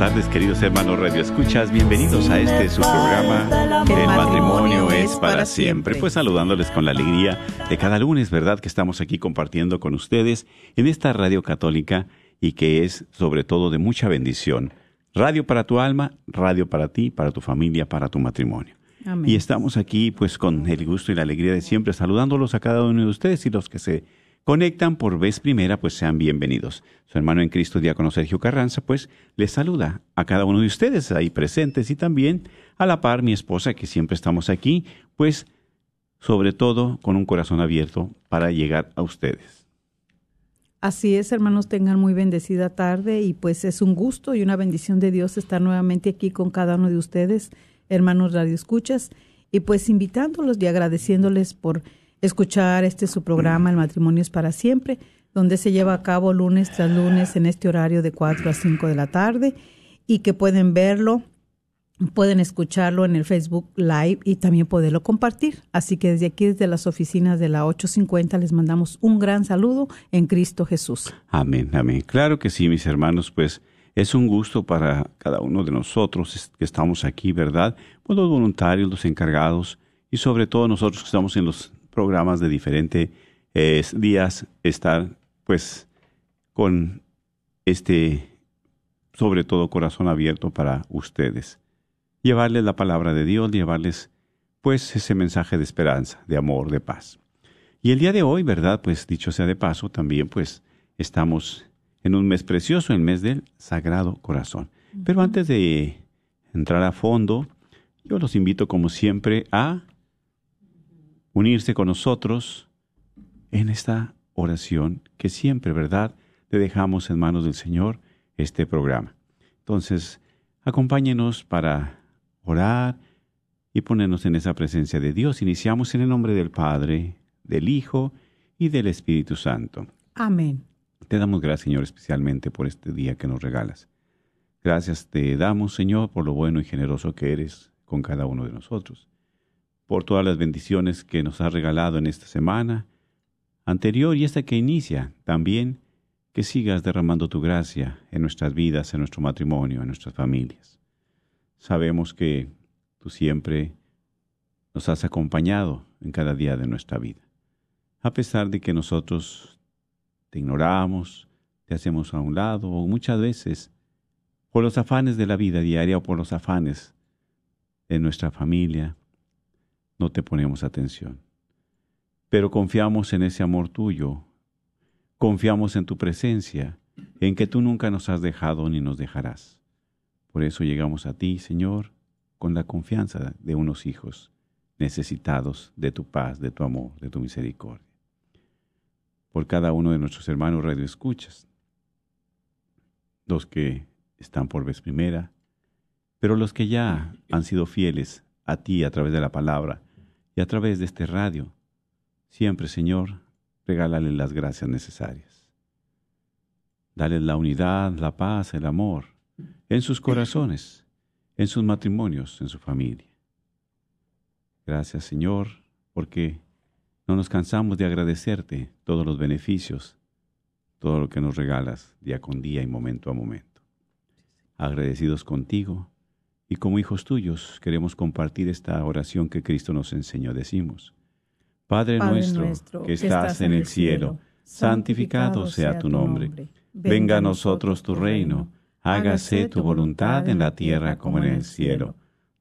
tardes, queridos hermanos Radio Escuchas. Bienvenidos a este su programa El matrimonio es para siempre. Pues saludándoles con la alegría de cada lunes, ¿verdad? Que estamos aquí compartiendo con ustedes en esta radio católica y que es sobre todo de mucha bendición. Radio para tu alma, radio para ti, para tu familia, para tu matrimonio. Amén. Y estamos aquí pues con el gusto y la alegría de siempre saludándolos a cada uno de ustedes y los que se conectan por vez primera pues sean bienvenidos. Su hermano en Cristo, diácono Sergio Carranza, pues les saluda a cada uno de ustedes ahí presentes y también a la par mi esposa que siempre estamos aquí pues sobre todo con un corazón abierto para llegar a ustedes. Así es, hermanos, tengan muy bendecida tarde y pues es un gusto y una bendición de Dios estar nuevamente aquí con cada uno de ustedes, hermanos Radio Escuchas, y pues invitándolos y agradeciéndoles por escuchar este su programa, El matrimonio es para siempre, donde se lleva a cabo lunes tras lunes en este horario de 4 a 5 de la tarde y que pueden verlo pueden escucharlo en el Facebook Live y también poderlo compartir. Así que desde aquí, desde las oficinas de la 850, les mandamos un gran saludo en Cristo Jesús. Amén, amén. Claro que sí, mis hermanos, pues es un gusto para cada uno de nosotros que estamos aquí, ¿verdad? Pues los voluntarios, los encargados y sobre todo nosotros que estamos en los programas de diferentes eh, días, estar pues con este, sobre todo, corazón abierto para ustedes llevarles la palabra de Dios, llevarles pues ese mensaje de esperanza, de amor, de paz. Y el día de hoy, ¿verdad? Pues dicho sea de paso, también pues estamos en un mes precioso, el mes del Sagrado Corazón. Pero antes de entrar a fondo, yo los invito como siempre a unirse con nosotros en esta oración que siempre, ¿verdad? Le dejamos en manos del Señor este programa. Entonces, acompáñenos para orar y ponernos en esa presencia de Dios. Iniciamos en el nombre del Padre, del Hijo y del Espíritu Santo. Amén. Te damos gracias, Señor, especialmente por este día que nos regalas. Gracias te damos, Señor, por lo bueno y generoso que eres con cada uno de nosotros, por todas las bendiciones que nos has regalado en esta semana anterior y esta que inicia, también que sigas derramando tu gracia en nuestras vidas, en nuestro matrimonio, en nuestras familias. Sabemos que tú siempre nos has acompañado en cada día de nuestra vida. A pesar de que nosotros te ignoramos, te hacemos a un lado o muchas veces por los afanes de la vida diaria o por los afanes de nuestra familia, no te ponemos atención. Pero confiamos en ese amor tuyo, confiamos en tu presencia, en que tú nunca nos has dejado ni nos dejarás. Por eso llegamos a ti, Señor, con la confianza de unos hijos necesitados de tu paz, de tu amor, de tu misericordia. Por cada uno de nuestros hermanos radioescuchas, los que están por vez primera, pero los que ya han sido fieles a ti a través de la palabra y a través de este radio, siempre, Señor, regálale las gracias necesarias. Dale la unidad, la paz, el amor, en sus corazones, en sus matrimonios, en su familia. Gracias Señor, porque no nos cansamos de agradecerte todos los beneficios, todo lo que nos regalas día con día y momento a momento. Agradecidos contigo y como hijos tuyos queremos compartir esta oración que Cristo nos enseñó. Decimos, Padre, Padre nuestro, nuestro, que estás en el cielo, santificado sea tu nombre. Venga a nosotros tu reino hágase tu voluntad en la tierra como en el cielo.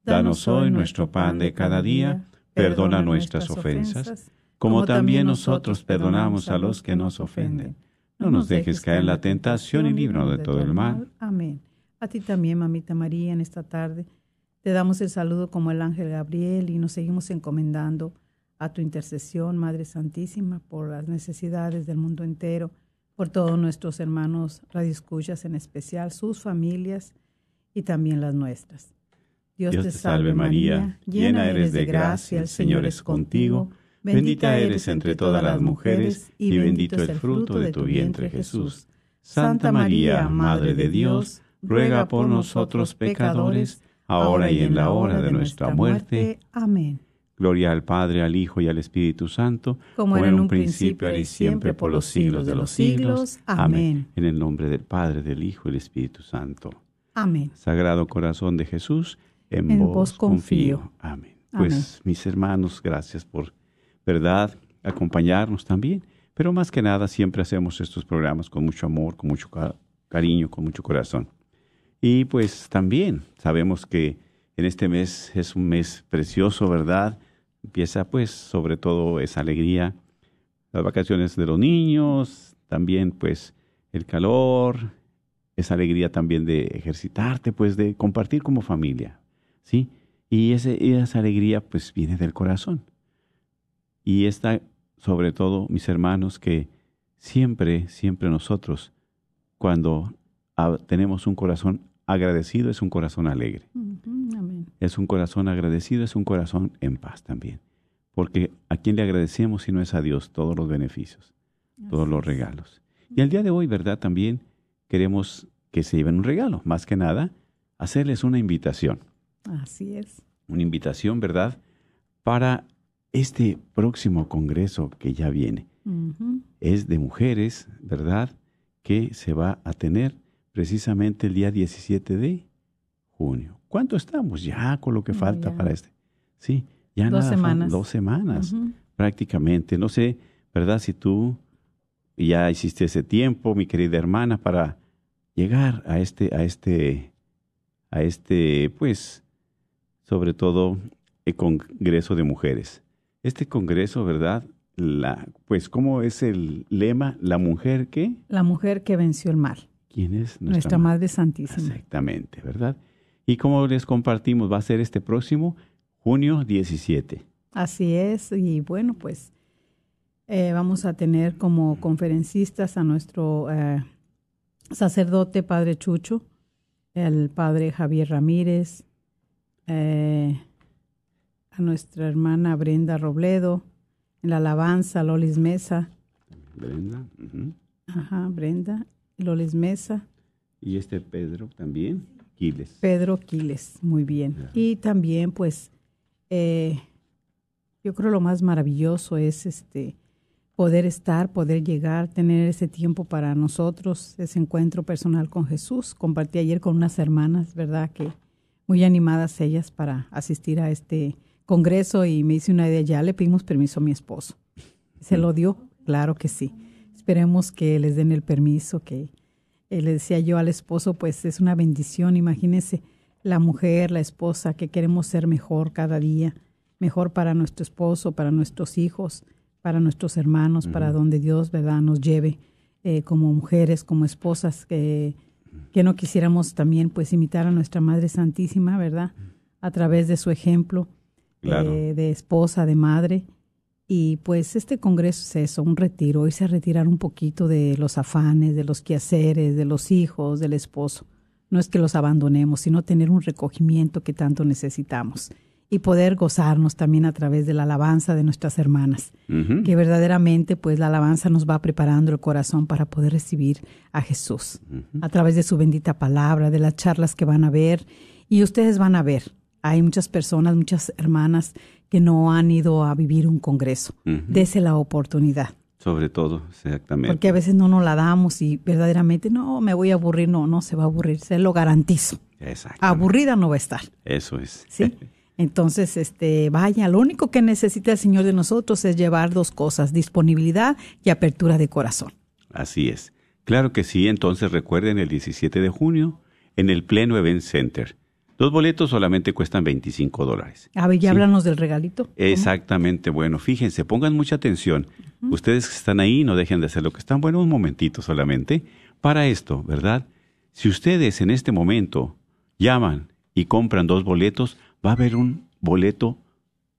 Danos hoy nuestro pan de cada día, perdona nuestras ofensas, como también nosotros perdonamos a los que nos ofenden. No nos dejes caer en la tentación y líbranos de todo el mal. Amén. A ti también, mamita María, en esta tarde. Te damos el saludo como el ángel Gabriel y nos seguimos encomendando a tu intercesión, Madre Santísima, por las necesidades del mundo entero por todos nuestros hermanos radioescuchas, en especial sus familias y también las nuestras. Dios, te salve María, llena eres de gracia, el Señor es contigo, bendita eres entre todas las mujeres y bendito el fruto de tu vientre Jesús. Santa María, Madre de Dios, ruega por nosotros pecadores, ahora y en la hora de nuestra muerte. Amén. Gloria al Padre, al Hijo y al Espíritu Santo, Como era en un principio, ahora y siempre, por los siglos de los siglos. Amén. En el nombre del Padre, del Hijo y del Espíritu Santo. Amén. Sagrado Corazón de Jesús, en, En vos, confío. confío. Amén. Amén. Pues mis hermanos, gracias por, verdad, acompañarnos también. Pero más que nada, siempre hacemos estos programas con mucho amor, con mucho ca- cariño, con mucho corazón. Y pues también sabemos que en este mes es un mes precioso, ¿verdad? Empieza pues sobre todo esa alegría, las vacaciones de los niños, también pues el calor, esa alegría también de ejercitarte, pues de compartir como familia, ¿sí? Y esa alegría pues viene del corazón. Y esta, sobre todo, mis hermanos, que siempre, siempre nosotros, cuando tenemos un corazón agradecido, es un corazón alegre. Amén. Es un corazón agradecido, es un corazón en paz también. Porque a quién le agradecemos si no es a Dios todos los beneficios, todos los regalos. Y el día de hoy, ¿verdad? También queremos que se lleven un regalo. Más que nada, hacerles una invitación. Así es. Una invitación, ¿verdad? Para este próximo congreso que ya viene. Es de mujeres, ¿verdad? Que se va a tener precisamente el día 17 de junio. ¿Cuánto estamos ya con lo que falta ya. para este? Sí, ya Dos nada, semanas. dos semanas prácticamente. No sé, ¿verdad? Si tú ya hiciste ese tiempo, mi querida hermana, para llegar a este, a este, a este, pues, sobre todo, el Congreso de Mujeres. Este Congreso, ¿verdad? La, pues, ¿cómo es el lema? La mujer que, La mujer que venció el mal. ¿Quién es? Nuestra, ma- Madre Santísima. Exactamente, ¿verdad? Y como les compartimos, va a ser este próximo junio 17. Así es, y bueno, pues eh, vamos a tener como conferencistas a nuestro eh, sacerdote Padre Chucho, el Padre Javier Ramírez, eh, a nuestra hermana Brenda Robledo, en la alabanza Lolis Mesa, Brenda. ajá, Brenda, Lolis Mesa, Y este Pedro también, Quiles. Pedro Quiles, muy bien. Y también, pues, eh, yo creo lo más maravilloso es este poder estar, poder llegar, tener ese tiempo para nosotros, ese encuentro personal con Jesús. Compartí ayer con unas hermanas, ¿verdad? Que muy animadas ellas para asistir a este congreso y me hice una idea, ya le pedimos permiso a mi esposo. ¿Se lo dio? Claro que sí. Esperemos que les den el permiso, que eh, le decía yo al esposo, pues es una bendición, imagínense la mujer, la esposa, que queremos ser mejor cada día, mejor para nuestro esposo, para nuestros hijos, para nuestros hermanos, para donde Dios, ¿verdad?, nos lleve eh, como mujeres, como esposas, que, que no quisiéramos también pues imitar a nuestra Madre Santísima, ¿verdad?, a través de su ejemplo Claro. eh, de esposa, de madre. Y pues este congreso es eso, un retiro, irse a retirar un poquito de los afanes, de los quehaceres, de los hijos, del esposo. No es que los abandonemos, sino tener un recogimiento que tanto necesitamos y poder gozarnos también a través de la alabanza de nuestras hermanas, que verdaderamente pues la alabanza nos va preparando el corazón para poder recibir a Jesús a través de su bendita palabra, de las charlas que van a ver y ustedes van a ver. Hay muchas personas, muchas hermanas que no han ido a vivir un congreso. Ujú. Dese la oportunidad. Sobre todo, exactamente. Porque a veces no nos la damos y verdaderamente no, me voy a aburrir. No, no se va a aburrir, se lo garantizo. Exactamente. Aburrida no va a estar. Eso es. ¿sí? Entonces, este, vaya, lo único que necesita el Señor de nosotros es llevar dos cosas, disponibilidad y apertura de corazón. Así es. Claro que sí, entonces recuerden el 17 de junio en el Pleno Event Center. Los boletos solamente cuestan 25 dólares. A ver, ya Sí. háblanos del regalito. ¿Cómo? Exactamente, bueno, fíjense, pongan mucha atención. Ustedes que están ahí, no dejen de hacer lo que están. Bueno, un momentito solamente. Para esto, ¿verdad? Si ustedes en este momento llaman y compran dos boletos, va a haber un boleto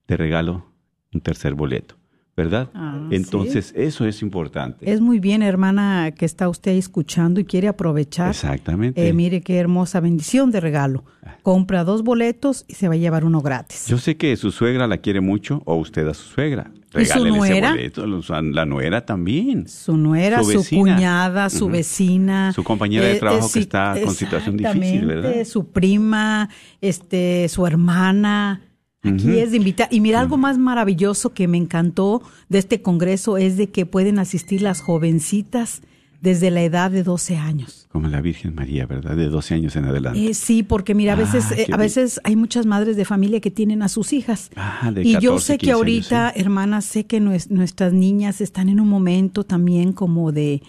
de regalo, un tercer boleto. ¿Verdad? Ah, Entonces, eso es importante. Es muy bien, hermana, que está usted escuchando y quiere aprovechar. Exactamente. Eh, mire qué hermosa bendición de regalo. Compra dos boletos y se va a llevar uno gratis. Yo sé que su suegra la quiere mucho o usted a su suegra. ¿Y su Regálele ese nuera? boleto, la nuera también. su nuera, Su su, cuñada, su vecina, Su compañera de trabajo que sí, está con situación difícil, ¿verdad? Su prima, este, su hermana. Aquí es de invitar. Y mira, algo más maravilloso que me encantó de este congreso es de que pueden asistir las jovencitas desde la edad de 12 años. Como la Virgen María, ¿verdad? De 12 años en adelante. Eh, sí, porque mira, a veces, Ah, eh, qué a veces hay muchas madres de familia que tienen a sus hijas. Ah, de y yo 14, sé que 15 años, ahorita, sí. hermanas, sé que nues- nuestras niñas están en un momento también como de...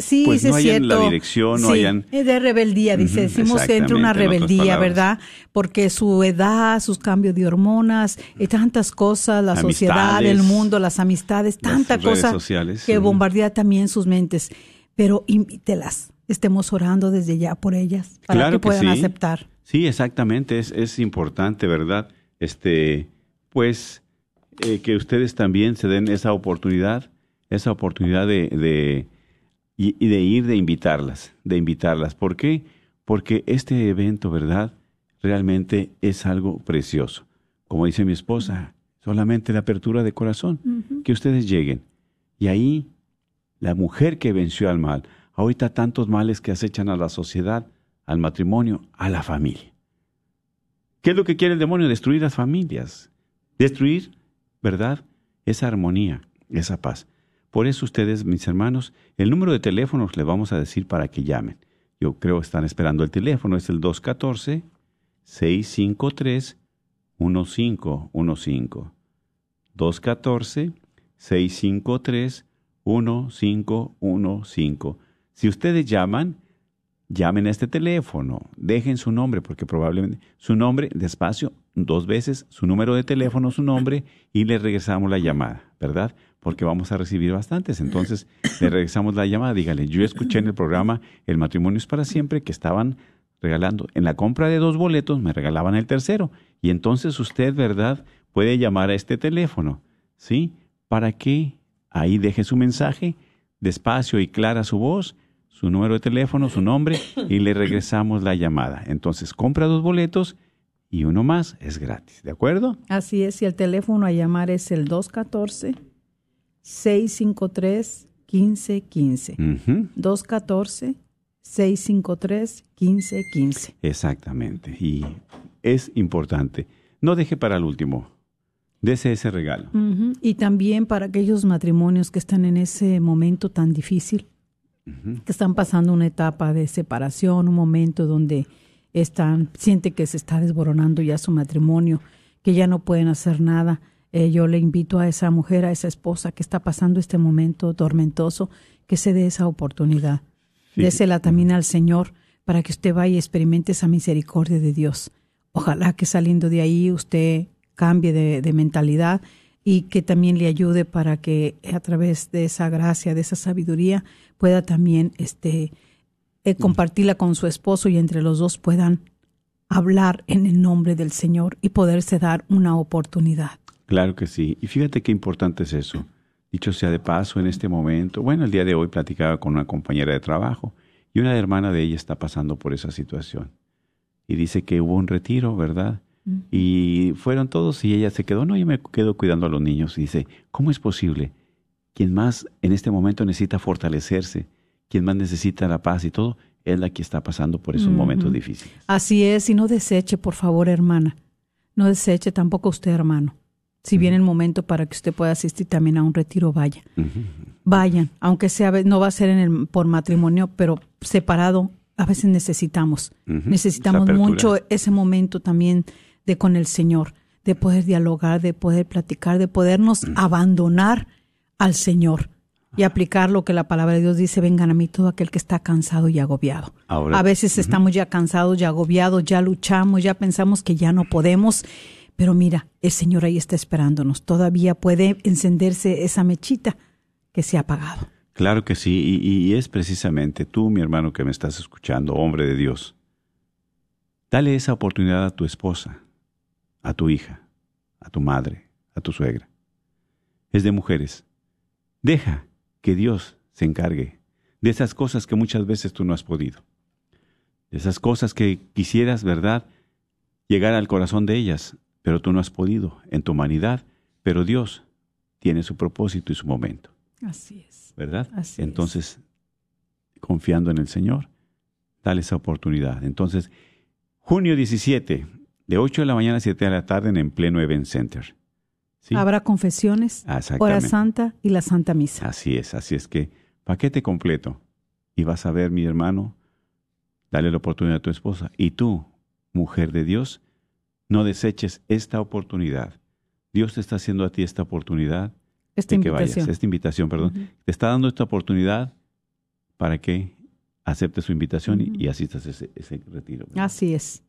Sí, Pues no es hayan cierto. la dirección, no Sí, hayan- es de rebeldía, dice. Decimos que entra una en rebeldía. ¿verdad? Porque su edad, sus cambios de hormonas, y tantas cosas, la sociedad, el mundo, las amistades, Las tanta redes cosa sociales, que bombardea también sus mentes. Pero invítelas, estemos orando desde ya por ellas, para Claro que puedan sí. aceptar. Sí, exactamente, es, es importante, ¿verdad? Este, pues, eh, que ustedes también se den esa oportunidad, esa oportunidad de, de, y, y de ir, de invitarlas, de invitarlas. ¿Por qué? Porque este evento, ¿verdad? Realmente es algo precioso. Como dice mi esposa, solamente la apertura de corazón, que ustedes lleguen. Y ahí, la mujer que venció al mal, ahorita tantos males que acechan a la sociedad, al matrimonio, a la familia. ¿Qué es lo que quiere el demonio? Destruir las familias. Destruir, ¿verdad? Esa armonía, esa paz. Por eso ustedes, mis hermanos, el número de teléfonos le vamos a decir para que llamen. Yo creo que están esperando el teléfono, es el 214-653-1515. 214-653-1515. Si ustedes llaman, llamen a este teléfono, dejen su nombre, porque probablemente su nombre, despacio, dos veces, su número de teléfono, su nombre, y le regresamos la llamada, ¿verdad? Porque vamos a recibir bastantes. Entonces, le regresamos la llamada, dígale, yo escuché en el programa El matrimonio es para siempre que estaban regalando, en la compra de dos boletos me regalaban el tercero. Y entonces usted, ¿verdad? Puede llamar a este teléfono, ¿sí? Para que ahí deje su mensaje, despacio y clara su voz, su número de teléfono, su nombre, y le regresamos la llamada. Entonces, compra dos boletos y uno más es gratis, ¿de acuerdo? Así es, y el teléfono a llamar es el 214-653-1515. Ujú, 214-653-1515. Exactamente. Y es importante. No deje para el último. Dese ese regalo. Y también para aquellos matrimonios que están en ese momento tan difícil, que están pasando una etapa de separación, un momento donde están, siente que se está desboronando ya su matrimonio, que ya no pueden hacer nada. Eh, yo le invito a esa mujer, a esa esposa que está pasando este momento tormentoso, que se dé esa oportunidad. Sí. Désela también al Señor para que usted vaya y experimente esa misericordia de Dios. Ojalá que saliendo de ahí usted cambie de, de mentalidad y que también le ayude para que a través de esa gracia, de esa sabiduría, pueda también este, eh, compartirla con su esposo y entre los dos puedan hablar en el nombre del Señor y poderse dar una oportunidad. Claro que sí. Y fíjate qué importante es eso. Dicho sea de paso, en este momento, bueno, el día de hoy platicaba con una compañera de trabajo y una hermana de ella está pasando por esa situación. Y dice que hubo un retiro, ¿verdad? Y fueron todos y ella se quedó, no, yo me quedo cuidando a los niños. Y dice, ¿cómo es posible? Quien más en este momento necesita fortalecerse, quien más necesita la paz y todo, es la que está pasando por esos momentos difíciles. Así es, y no deseche, por favor, hermana. No deseche tampoco usted, hermano. Si viene el momento para que usted pueda asistir también a un retiro, vaya. Vayan, aunque sea, no va a ser en el, por matrimonio, pero separado, a veces necesitamos. Necesitamos esa mucho ese momento también de con el Señor, de poder dialogar, de poder platicar, de podernos abandonar al Señor y aplicar lo que la palabra de Dios dice, vengan a mí todo aquel que está cansado y agobiado. Ahora- a veces estamos ya cansados, ya agobiados, ya luchamos, ya pensamos que ya no podemos, pero mira, el Señor ahí está esperándonos. Todavía puede encenderse esa mechita que se ha apagado. Claro que sí, y, y es precisamente tú, mi hermano, que me estás escuchando, hombre de Dios. Dale esa oportunidad a tu esposa, a tu hija, a tu madre, a tu suegra. es de mujeres. Deja que Dios se encargue de esas cosas que muchas veces tú no has podido. De esas cosas que quisieras, ¿verdad?, llegar al corazón de ellas, pero tú no has podido en tu humanidad, pero Dios tiene su propósito y su momento. Así es. ¿Verdad? Así Entonces, confiando en el Señor, dale esa oportunidad. Entonces, junio 17, de 8 de la mañana a 7 de la tarde en el pleno Event Center. ¿Sí? Habrá confesiones, hora santa y la Santa Misa. Así es, así es que paquete completo. Y vas a ver, mi hermano, dale la oportunidad a tu esposa. Y tú, mujer de Dios, no deseches esta oportunidad. Dios te está haciendo a ti esta oportunidad Esta de que vayas, invitación. esta invitación, perdón. Te está dando esta oportunidad para que aceptes su invitación y- asistas a ese, ese retiro. ¿verdad? Así es.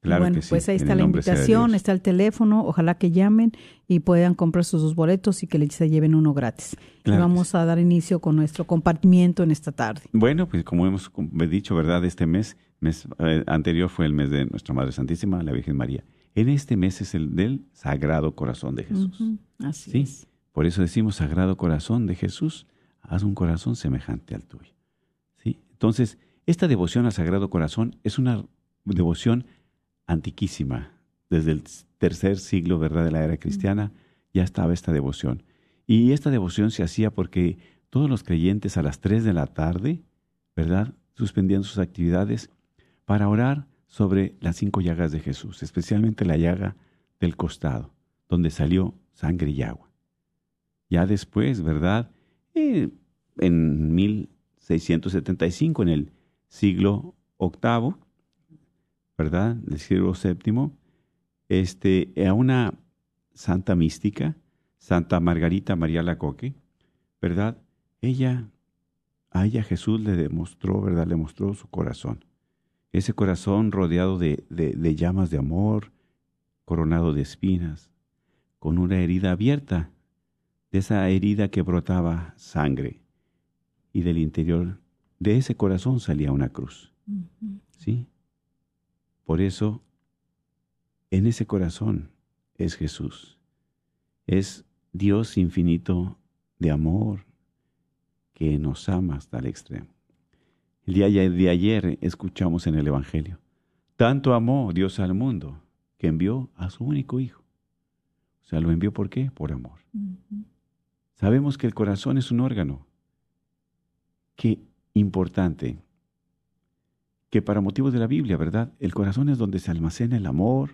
Claro bueno, que sí, pues ahí está la invitación, está el teléfono, ojalá que llamen y puedan comprar sus dos boletos y que les se lleven uno gratis. Claro y vamos a dar inicio con nuestro compartimiento en esta tarde. Bueno, pues como hemos dicho, ¿verdad? Este mes, mes eh, anterior fue el mes de Nuestra Madre Santísima, la Virgen María. En este mes es el del Sagrado Corazón de Jesús. Así Sí. es. Por eso decimos Sagrado Corazón de Jesús, haz un corazón semejante al tuyo. ¿Sí? Entonces, esta devoción al Sagrado Corazón es una devoción antiquísima. Desde el tercer siglo, ¿verdad?, de la era cristiana, ya estaba esta devoción. Y esta devoción se hacía porque todos los creyentes a las 3 de la tarde, ¿verdad?, suspendían sus actividades para orar sobre las cinco llagas de Jesús, especialmente la llaga del costado, donde salió sangre y agua. Ya después, ¿verdad? Eh, en 1675, en el siglo VIII, ¿verdad? Del siglo VII, este, a una santa mística, Santa Margarita María Lacoque, ¿verdad? Ella, a ella Jesús le demostró, ¿verdad? Le mostró su corazón. Ese corazón rodeado de, de- de llamas de amor, coronado de espinas, con una herida abierta, de esa herida que brotaba sangre, y del interior de ese corazón salía una cruz. ¿Sí? Por eso, en ese corazón es Jesús. Es Dios infinito de amor que nos ama hasta el extremo. El día de ayer escuchamos en el Evangelio, tanto amó Dios al mundo que envió a su único Hijo. O sea, lo envió ¿por qué? Por amor. Sabemos que el corazón es un órgano. Qué importante que para motivos de la Biblia, ¿verdad? El corazón es donde se almacena el amor,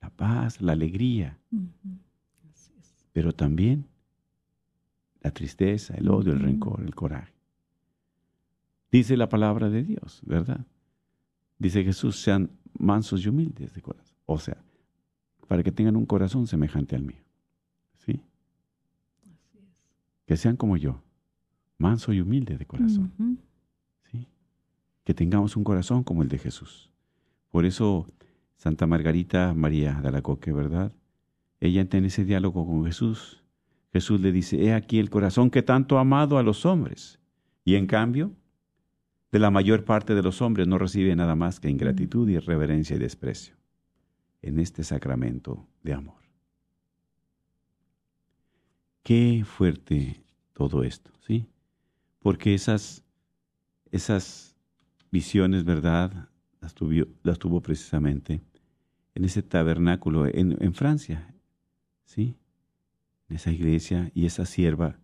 la paz, la alegría, Ujú. Así es. pero también la tristeza, el odio, el rencor, el coraje. Dice la palabra de Dios, ¿verdad? Dice Jesús, sean mansos y humildes de corazón. O sea, para que tengan un corazón semejante al mío. ¿Sí? Así es. Que sean como yo, manso y humilde de corazón. ¿sí? Que tengamos un corazón como el de Jesús. Por eso Santa Margarita María de Alacoque, ¿verdad? Ella en ese diálogo con Jesús, Jesús le dice, he aquí el corazón que tanto ha amado a los hombres. Y en cambio, de la mayor parte de los hombres no recibe nada más que ingratitud, irreverencia y desprecio en este sacramento de amor. Qué fuerte todo esto, ¿sí? Porque esas, esas visiones, ¿verdad? Las tuvo, las tuvo precisamente en ese tabernáculo en, en Francia, ¿sí? En esa iglesia y esa sierva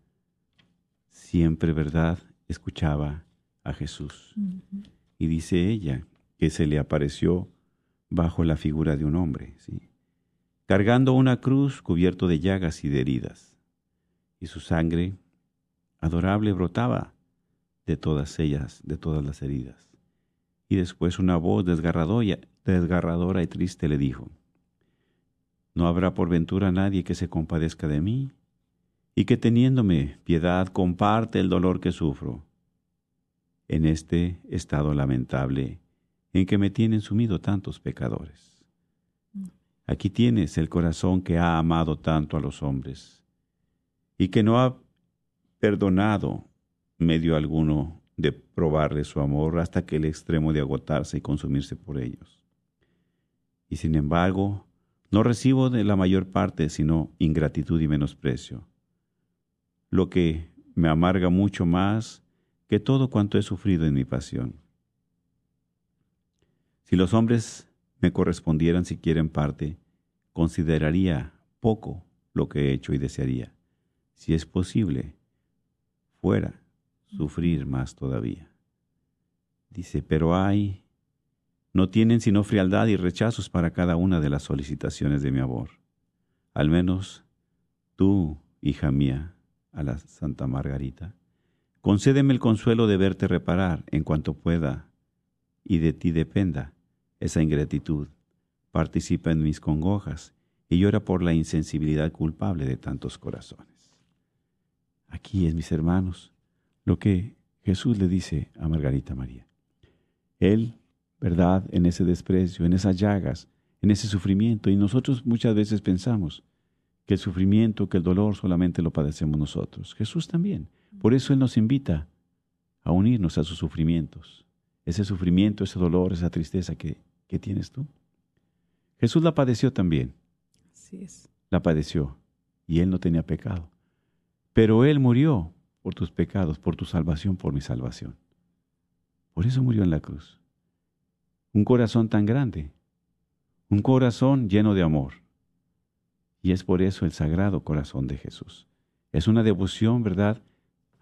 siempre, ¿verdad? Escuchaba a Jesús. Y dice ella que se le apareció bajo la figura de un hombre, ¿sí? cargando una cruz cubierto de llagas y de heridas. Y su sangre adorable brotaba de todas ellas, de todas las heridas. Y después una voz desgarradora, desgarradora y triste le dijo, ¿No habrá por ventura nadie que se compadezca de mí? Y que teniéndome piedad comparte el dolor que sufro en este estado lamentable en que me tienen sumido tantos pecadores. Aquí tienes el corazón que ha amado tanto a los hombres y que no ha perdonado medio alguno de probarle su amor hasta que el extremo de agotarse y consumirse por ellos. Y sin embargo, no recibo de la mayor parte sino ingratitud y menosprecio, lo que me amarga mucho más que todo cuanto he sufrido en mi pasión. Si los hombres me correspondieran siquiera en parte, consideraría poco lo que he hecho y desearía, si es posible, fuera sufrir más todavía. Dice, pero hay, no tienen sino frialdad y rechazos para cada una de las solicitaciones de mi amor. Al menos tú, hija mía, a la Santa Margarita, concédeme el consuelo de verte reparar en cuanto pueda y de ti dependa esa ingratitud. Participa en mis congojas y llora por la insensibilidad culpable de tantos corazones. Aquí es, mis hermanos, lo que Jesús le dice a Margarita María. Él, ¿verdad?, en ese desprecio, en esas llagas, en ese sufrimiento, y nosotros muchas veces pensamos que el sufrimiento, que el dolor solamente lo padecemos nosotros. Jesús también. Por eso Él nos invita a unirnos a sus sufrimientos. Ese sufrimiento, ese dolor, esa tristeza que, que tienes tú. Jesús la padeció también. Así es. La padeció y Él no tenía pecado. Pero Él murió por tus pecados, por tu salvación, por mi salvación. Por eso murió en la cruz. Un corazón tan grande, un corazón lleno de amor. Y es por eso el sagrado corazón de Jesús. Es una devoción, ¿verdad?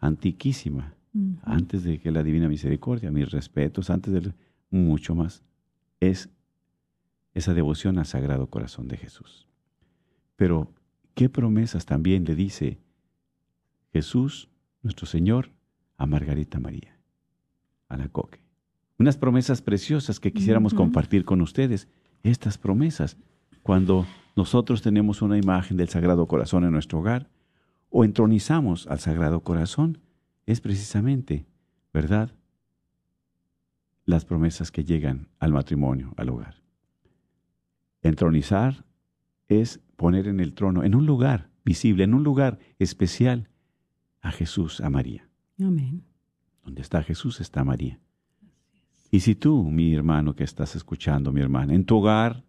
Antiquísima, antes de que la divina misericordia, mis respetos, antes de mucho más, es esa devoción al sagrado corazón de Jesús. Pero, ¿qué promesas también le dice Jesús, nuestro Señor, a Margarita María, a la coque? Unas promesas preciosas que quisiéramos compartir con ustedes. Estas promesas, cuando nosotros tenemos una imagen del Sagrado Corazón en nuestro hogar o entronizamos al Sagrado Corazón, es precisamente, ¿verdad? Las promesas que llegan al matrimonio, al hogar. Entronizar es poner en el trono, en un lugar visible, en un lugar especial, a Jesús, a María. Amén. Donde está Jesús está María. Y si tú, mi hermano que estás escuchando, mi hermana, en tu hogar,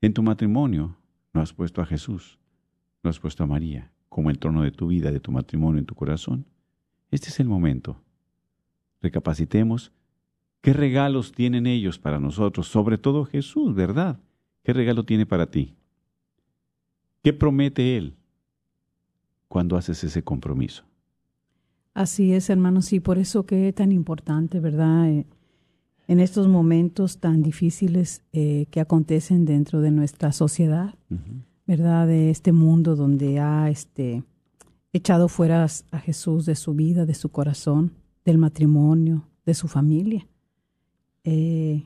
en tu matrimonio, no has puesto a Jesús, no has puesto a María como el trono de tu vida, de tu matrimonio, en tu corazón, este es el momento. Recapacitemos qué regalos tienen ellos para nosotros, sobre todo Jesús, ¿verdad? ¿Qué regalo tiene para ti? ¿Qué promete Él cuando haces ese compromiso? Así es, hermanos, sí, por eso que es tan importante, ¿verdad? Eh, en estos momentos tan difíciles eh, que acontecen dentro de nuestra sociedad, ¿verdad? De este mundo donde ha este, echado fuera a Jesús de su vida, de su corazón, del matrimonio, de su familia. Eh,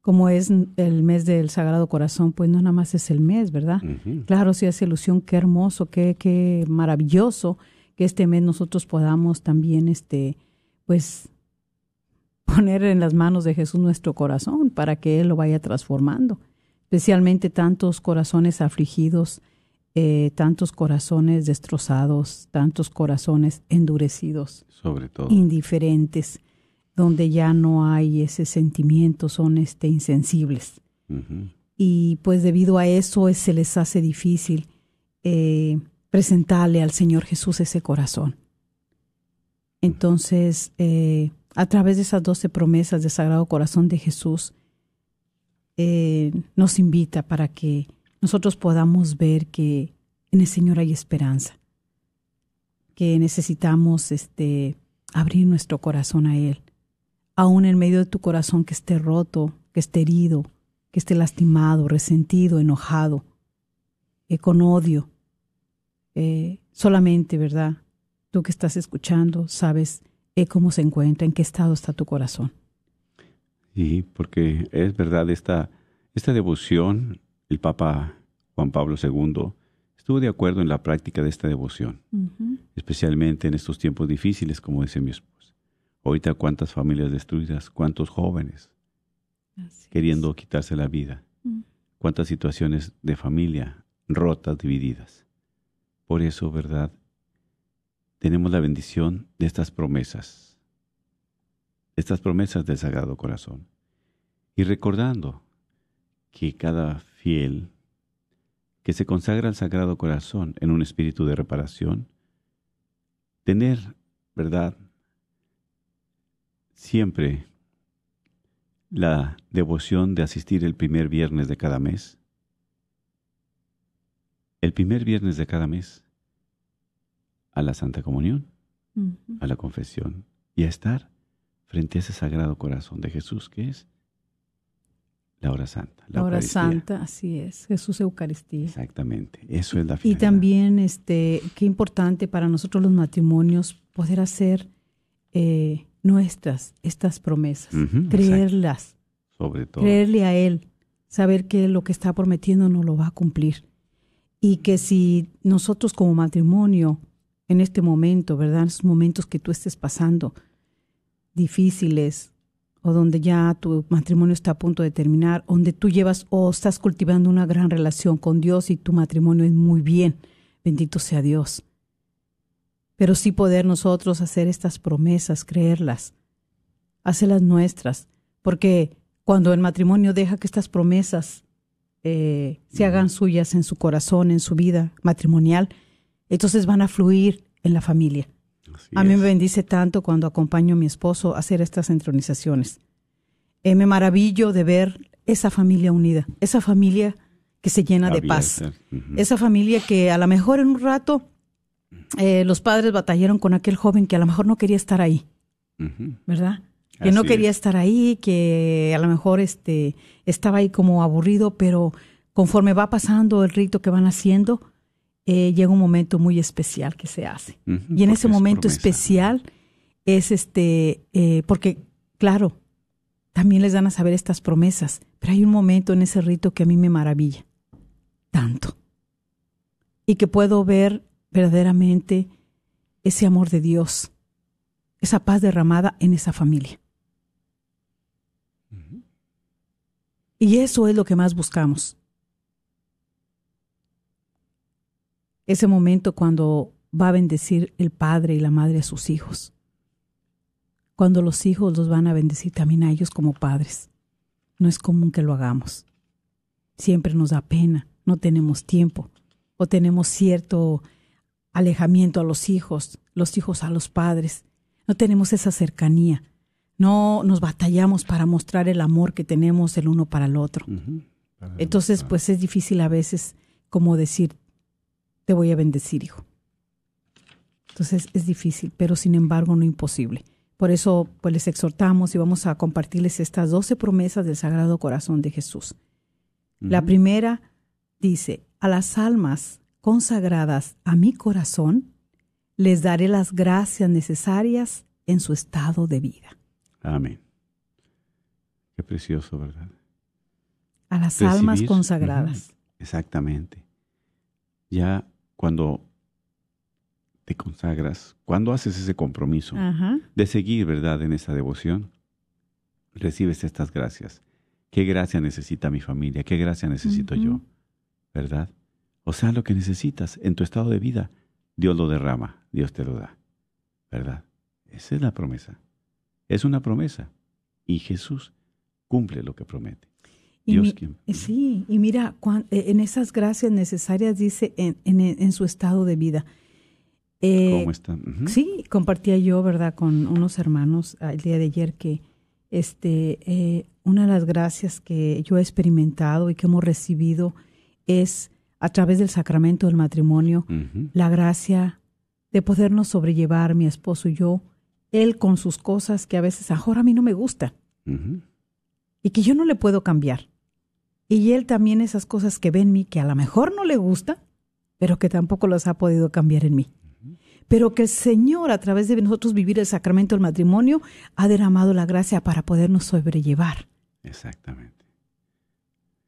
como es el mes del Sagrado Corazón, pues no nada más es el mes, ¿verdad? Claro, si hace ilusión, qué hermoso, qué, qué maravilloso que este mes nosotros podamos también, este, pues, poner en las manos de Jesús nuestro corazón para que Él lo vaya transformando. Especialmente tantos corazones afligidos, eh, tantos corazones destrozados, tantos corazones endurecidos, sobre todo, indiferentes donde ya no hay ese sentimiento, son este, insensibles. Y pues debido a eso se les hace difícil eh, presentarle al Señor Jesús ese corazón. Entonces, eh, a través de esas doce promesas del Sagrado Corazón de Jesús, eh, nos invita para que nosotros podamos ver que en el Señor hay esperanza, que necesitamos este, abrir nuestro corazón a Él aún en medio de tu corazón que esté roto, que esté herido, que esté lastimado, resentido, enojado, eh, con odio. Eh, solamente, ¿verdad? Tú que estás escuchando, sabes eh, cómo se encuentra, en qué estado está tu corazón. Sí, porque es verdad, esta, esta devoción, el Papa Juan Pablo II estuvo de acuerdo en la práctica de esta devoción, especialmente en estos tiempos difíciles, como dice mi esposo Ahorita cuántas familias destruidas, cuántos jóvenes queriendo quitarse la vida, mm. cuántas situaciones de familia rotas, divididas. Por eso, ¿verdad? Tenemos la bendición de estas promesas, estas promesas del Sagrado Corazón. Y recordando que cada fiel que se consagra al Sagrado Corazón en un espíritu de reparación, tener, ¿verdad? Siempre la devoción de asistir el primer viernes de cada mes. El primer viernes de cada mes a la Santa Comunión, a la confesión y a estar frente a ese sagrado corazón de Jesús que es la hora santa. La, La hora Eucaristía. santa, así es, Jesús Eucaristía. Exactamente, eso es la Y finalidad. también, este, qué importante para nosotros los matrimonios poder hacer eh, nuestras estas promesas, creerlas, sobre todo. creerle a Él, saber que lo que está prometiendo no lo va a cumplir. Y que si nosotros como matrimonio, en este momento, ¿verdad? En esos momentos que tú estés pasando difíciles, o donde ya tu matrimonio está a punto de terminar, donde tú llevas o estás cultivando una gran relación con Dios y tu matrimonio es muy bien, bendito sea Dios. Pero sí poder nosotros hacer estas promesas, creerlas, hacerlas nuestras, porque cuando el matrimonio deja que estas promesas eh, se hagan suyas en su corazón, en su vida matrimonial, entonces van a fluir en la familia. Así A mí es. me bendice tanto cuando acompaño a mi esposo a hacer estas entronizaciones. Eh, me maravillo de ver esa familia unida, esa familia que se llena de paz, esa familia que a lo mejor en un rato eh, los padres batallaron con aquel joven que a lo mejor no quería estar ahí, Ujú. ¿verdad? Que no quería es. estar ahí, que a lo mejor este, estaba ahí como aburrido, pero conforme va pasando el rito que van haciendo, eh, llega un momento muy especial que se hace. Y en ese es momento especial es este, eh, porque claro, también les dan a saber estas promesas, pero hay un momento en ese rito que a mí me maravilla tanto. Y que puedo ver verdaderamente ese amor de Dios, esa paz derramada en esa familia. Y eso es lo que más buscamos. Ese momento cuando va a bendecir el padre y la madre a sus hijos. Cuando los hijos los van a bendecir también a ellos como padres. No es común que lo hagamos. Siempre nos da pena, no tenemos tiempo o tenemos cierto alejamiento a los hijos, los hijos a los padres. No tenemos esa cercanía. No nos batallamos para mostrar el amor que tenemos el uno para el otro. Entonces, pues es difícil a veces como decir, te voy a bendecir, hijo. Entonces es difícil, pero sin embargo no imposible. Por eso, pues les exhortamos y vamos a compartirles estas doce promesas del Sagrado Corazón de Jesús. La primera dice, a las almas consagradas a mi corazón, les daré las gracias necesarias en su estado de vida. Amén. Qué precioso, ¿verdad? A las almas consagradas. Exactamente. Ya cuando te consagras, cuando haces ese compromiso Ajá. de seguir, ¿verdad?, en esa devoción, recibes estas gracias. ¿Qué gracia necesita mi familia? ¿Qué gracia necesito yo? ¿Verdad? O sea, lo que necesitas en tu estado de vida, Dios lo derrama, Dios te lo da. ¿Verdad? Esa es la promesa. Es una promesa. Y Jesús cumple lo que promete. Y Dios mi- quien- eh, Sí, y mira, cuan- eh, en esas gracias necesarias dice en, en- en su estado de vida. Eh, ¿Cómo está? Sí, compartía yo, ¿verdad?, con unos hermanos ah, el día de ayer que este, eh, una de las gracias que yo he experimentado y que hemos recibido es a través del sacramento del matrimonio, la gracia de podernos sobrellevar, mi esposo y yo, él con sus cosas que a veces ahora a mí no me gustan Ujú. y que yo no le puedo cambiar. Y él también esas cosas que ve en mí que a lo mejor no le gusta, pero que tampoco las ha podido cambiar en mí. Pero que el Señor, a través de nosotros vivir el sacramento del matrimonio, ha derramado la gracia para podernos sobrellevar. Exactamente.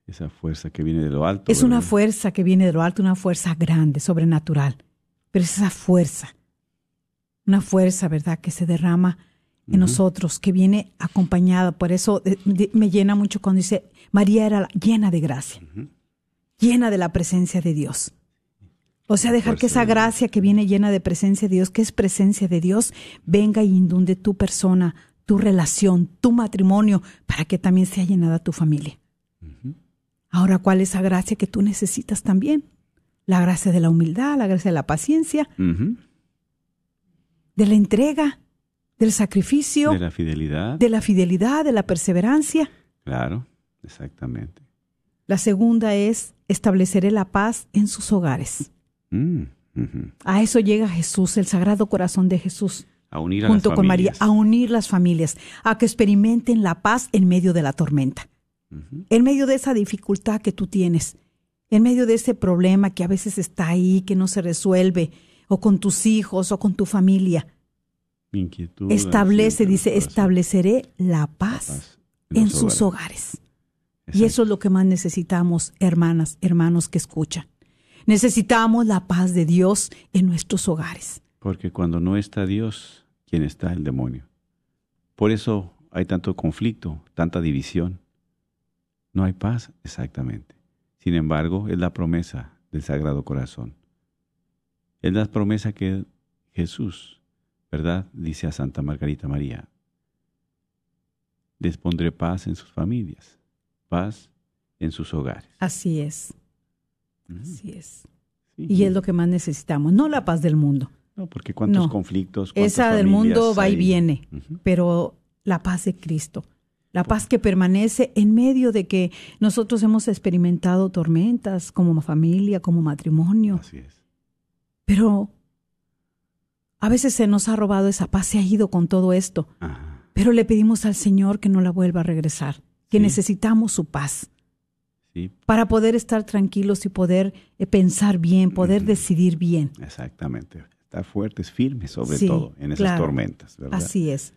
Esa fuerza que viene de lo alto. Es una fuerza que viene de lo alto, una fuerza grande, sobrenatural. Pero es esa fuerza, una fuerza, ¿verdad?, que se derrama en nosotros, que viene acompañada. Por eso eh, de- me llena mucho cuando dice, María era llena de gracia, llena de la presencia de Dios. O sea, dejar que fuerza esa gracia que viene llena de presencia de Dios, que es presencia de Dios, venga y inunde tu persona, tu relación, tu matrimonio, para que también sea llenada tu familia. Ahora, ¿cuál es esa gracia que tú necesitas también? La gracia de la humildad, la gracia de la paciencia. De la entrega, del sacrificio, De la fidelidad. de la fidelidad, de la perseverancia. Claro, exactamente. La segunda es estableceré la paz en sus hogares. Mm. A eso llega Jesús, el Sagrado Corazón de Jesús, A unir a junto las con María, familias. a unir las familias, a que experimenten la paz en medio de la tormenta, en medio de esa dificultad que tú tienes, en medio de ese problema que a veces está ahí, que no se resuelve, o con tus hijos, o con tu familia. Inquietud, Establece, dice, estableceré la La paz, en sus hogares. Y Exacto. eso es lo que más necesitamos, hermanas, hermanos que escuchan. Necesitamos la paz de Dios en nuestros hogares. Porque cuando no está Dios, ¿quién está? El demonio. Por eso hay tanto conflicto, tanta división. No hay paz, exactamente. Sin embargo, es la promesa del Sagrado Corazón. Es la promesa que Jesús, ¿verdad? Dice a Santa Margarita María. Les pondré paz en sus familias, paz en sus hogares. Así es, Ujú. así es. Sí. Y es lo que más necesitamos, no la paz del mundo. No, porque cuántos No. conflictos. cuántas Esa del mundo va y viene, pero la paz de Cristo, la paz que permanece en medio de que nosotros hemos experimentado tormentas como familia, como matrimonio, Así es. pero a veces se nos ha robado esa paz, se ha ido con todo esto. Ajá. Pero le pedimos al Señor que no la vuelva a regresar, que Sí. necesitamos su paz Sí, para poder estar tranquilos y poder eh, pensar bien, poder decidir bien. exactamente. Estar fuertes, firmes sobre Sí, todo en esas claro. tormentas, ¿verdad? Así es.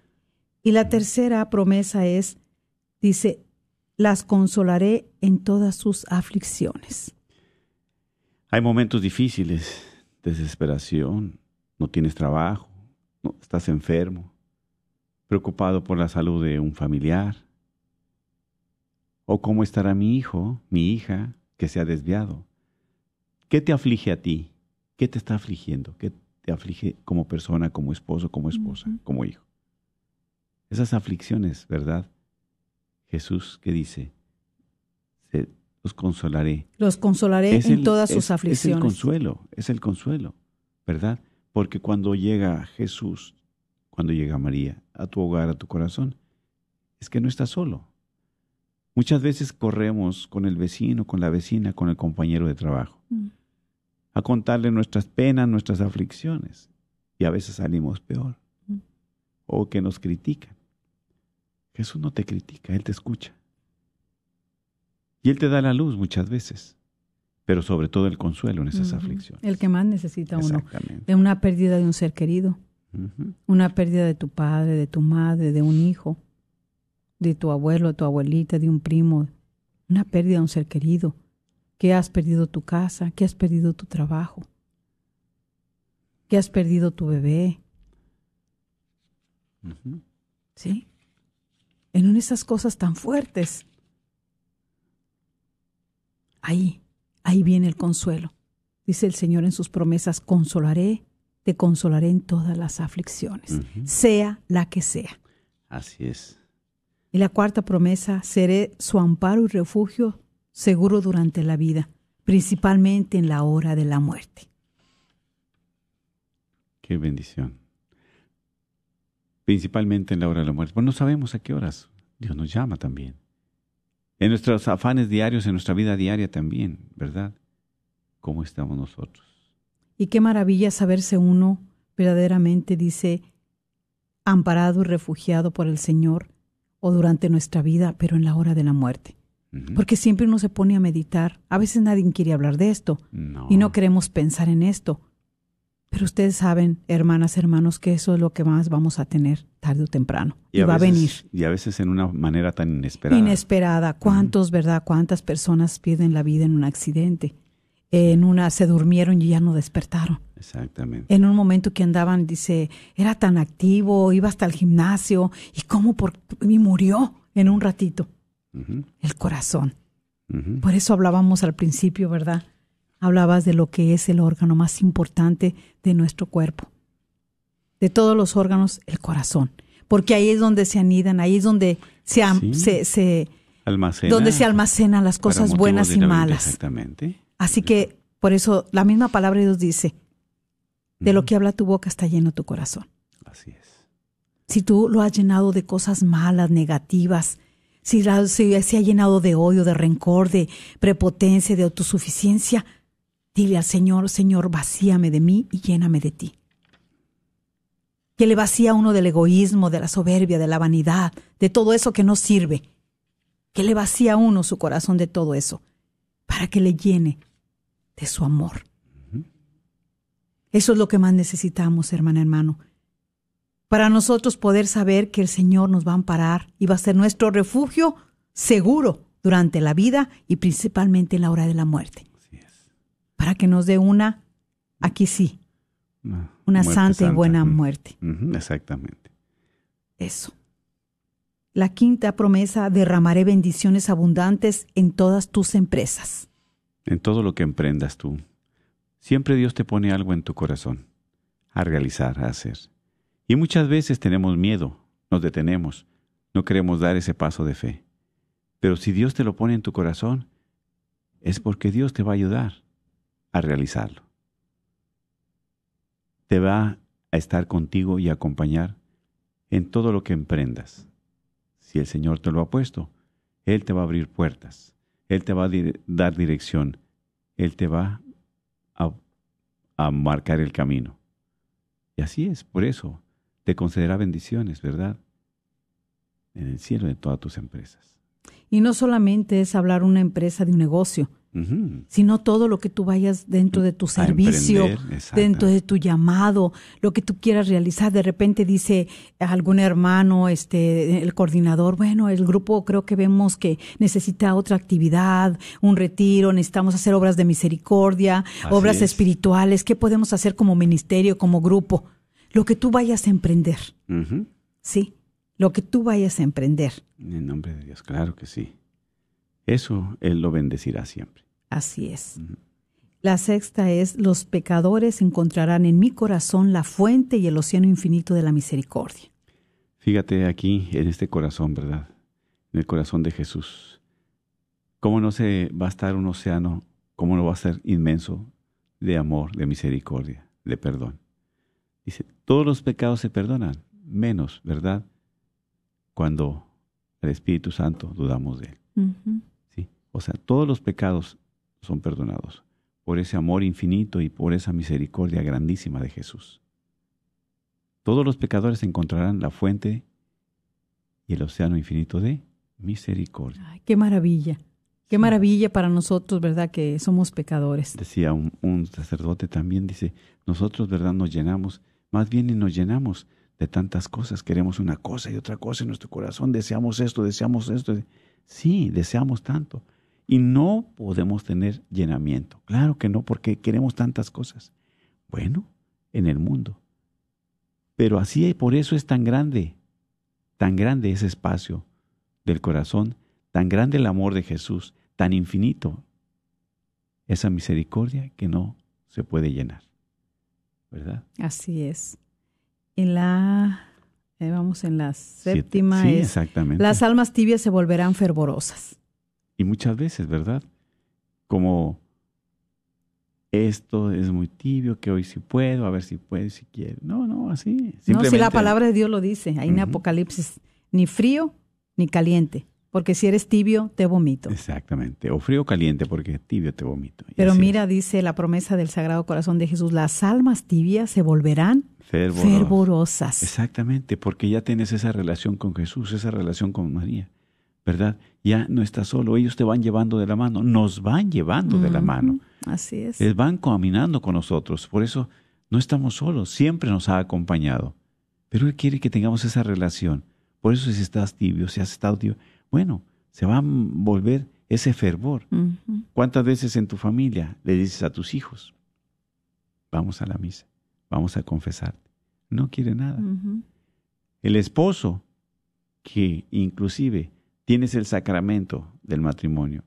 Y la tercera promesa es, dice, las consolaré en todas sus aflicciones. Hay momentos difíciles, desesperación, no tienes trabajo, no, estás enfermo, preocupado por la salud de un familiar, o cómo estará mi hijo, mi hija, que se ha desviado. ¿Qué te aflige a ti? ¿Qué te está afligiendo? ¿Qué te aflige como persona, como esposo, como esposa, como hijo? Esas aflicciones, ¿verdad? Jesús que dice, se, los consolaré. Los consolaré Es en el- todas es- sus Es el aflicciones. consuelo, es el consuelo, ¿verdad? Porque cuando llega Jesús, cuando llega María a tu hogar, a tu corazón, es que no estás solo. Muchas veces corremos con el vecino, con la vecina, con el compañero de trabajo, Mm. a contarle nuestras penas, nuestras aflicciones, y a veces salimos peor, Mm. o que nos critican. Jesús no te critica, Él te escucha. Y Él te da la luz muchas veces, pero sobre todo el consuelo en esas aflicciones. El que más necesita uno. De una pérdida de un ser querido, una pérdida de tu padre, de tu madre, de un hijo, de tu abuelo, de tu abuelita, de un primo, una pérdida de un ser querido, que has perdido tu casa, que has perdido tu trabajo, que has perdido tu bebé. ¿sí? En esas cosas tan fuertes, ahí, ahí viene el consuelo. Dice el Señor en sus promesas, consolaré, te consolaré en todas las aflicciones, sea la que sea. Así es. Y la cuarta promesa, seré su amparo y refugio seguro durante la vida, principalmente en la hora de la muerte. Qué bendición. Principalmente en la hora de la muerte. Pues no sabemos a qué horas Dios nos llama también. En nuestros afanes diarios, en nuestra vida diaria también, ¿verdad? ¿Cómo estamos nosotros? Y qué maravilla saberse uno verdaderamente, dice, amparado y refugiado por el Señor o durante nuestra vida, pero en la hora de la muerte. Porque siempre uno se pone a meditar. A veces nadie quiere hablar de esto No. y no queremos pensar en esto. Pero ustedes saben, hermanas, hermanos, que eso es lo que más vamos a tener tarde o temprano. Y, va a venir. veces- Y a veces en una manera tan inesperada. Inesperada. ¿Cuántos, verdad? ¿Cuántas personas pierden la vida en un accidente? En una se durmieron y ya no despertaron. Exactamente. En un momento que andaban, dice, era tan activo, iba hasta el gimnasio y cómo por y murió en un ratito. El corazón. Por eso hablábamos al principio, ¿verdad? Hablabas de lo que es el órgano más importante de nuestro cuerpo. De todos los órganos, el corazón. Porque ahí es donde se anidan, ahí es donde se, Sí. se, se- Almacena donde se almacenan las cosas buenas y malas. Exactamente. Así que, por eso, la misma palabra de Dios dice, de lo que habla tu boca está lleno tu corazón. Así es. Si tú lo has llenado de cosas malas, negativas, si, la- si se ha llenado de odio, de rencor, de prepotencia, de autosuficiencia, dile al Señor, Señor, vacíame de mí y lléname de ti. Que le vacía a uno del egoísmo, de la soberbia, de la vanidad, de todo eso que no sirve. Que le vacía a uno su corazón de todo eso, para que le llene de su amor. Eso es lo que más necesitamos, hermana, hermano. Para nosotros poder saber que el Señor nos va a amparar y va a ser nuestro refugio seguro durante la vida y principalmente en la hora de la muerte. Para que nos dé una, aquí sí, Una, santa, y buena muerte. Exactamente. Eso. La quinta promesa, derramaré bendiciones abundantes en todas tus empresas. En todo lo que emprendas tú, siempre Dios te pone algo en tu corazón a realizar, a hacer. Y muchas veces tenemos miedo, nos detenemos, no queremos dar ese paso de fe. Pero si Dios te lo pone en tu corazón, es porque Dios te va a ayudar a realizarlo. Te va a estar contigo y acompañar en todo lo que emprendas. Si el Señor te lo ha puesto, Él te va a abrir puertas, Él te va a dar dirección, Él te va a, a marcar el camino. Y así es, por eso te concederá bendiciones, ¿verdad? En el cielo de todas tus empresas. Y no solamente es hablar una empresa de un negocio, Sino todo lo que tú vayas dentro de tu servicio, dentro de tu llamado, lo que tú quieras realizar. De repente dice algún hermano, este, el coordinador, bueno, el grupo creo que vemos que necesita otra actividad, un retiro, necesitamos hacer obras de misericordia, Así obras es. espirituales. ¿Qué podemos hacer como ministerio, como grupo? Lo que tú vayas a emprender, Ujú. ¿sí? Lo que tú vayas a emprender. En el nombre de Dios, claro que sí. Eso Él lo bendecirá siempre. Así es. La sexta es, los pecadores encontrarán en mi corazón la fuente y el océano infinito de la misericordia. Fíjate aquí en este corazón, ¿verdad? En el corazón de Jesús. ¿Cómo no se va a estar un océano, cómo no va a ser inmenso de amor, de misericordia, de perdón? Dice, todos los pecados se perdonan, menos, ¿verdad? Cuando el Espíritu Santo dudamos de él. ¿sí? O sea, todos los pecados son perdonados por ese amor infinito y por esa misericordia grandísima de Jesús. Todos los pecadores encontrarán la fuente y el océano infinito de misericordia. Ay, qué maravilla. Qué maravilla para nosotros, ¿verdad? Que somos pecadores. Decía un, un sacerdote también, dice, nosotros, ¿verdad? Nos llenamos, más bien nos llenamos de tantas cosas, queremos una cosa y otra cosa en nuestro corazón, deseamos esto, deseamos esto. Sí, deseamos tanto. Y no podemos tener llenamiento. Claro que no, porque queremos tantas cosas. Bueno, en el mundo. Pero así, por eso es tan grande, tan grande ese espacio del corazón, tan grande el amor de Jesús, tan infinito esa misericordia que no se puede llenar. ¿Verdad? Así es. En la, eh, vamos en la séptima Sí, es, exactamente. las almas tibias se volverán fervorosas. Y muchas veces, ¿verdad? Como esto es muy tibio, que hoy sí puedo, a ver si puedo, si quiero. No, no, así. No, si la palabra de Dios lo dice, ahí en Ujú. Apocalipsis, ni frío ni caliente, porque si eres tibio, te vomito. Exactamente. O frío o caliente, porque tibio te vomito. Y Pero mira, dice la promesa del Sagrado Corazón de Jesús, las almas tibias se volverán fervorosas. Exactamente, porque ya tienes esa relación con Jesús, esa relación con María, ¿verdad? Ya no estás solo, ellos te van llevando de la mano, nos van llevando de la mano. Así es. Eh, van caminando con nosotros. Por eso no estamos solos, siempre nos ha acompañado. Pero Él quiere que tengamos esa relación. Por eso si estás tibio, si has estado tibio, bueno, se va a volver ese fervor. ¿Cuántas veces en tu familia le dices a tus hijos, vamos a la misa, vamos a confesarte? No quiere nada. El esposo, que inclusive tienes el sacramento del matrimonio,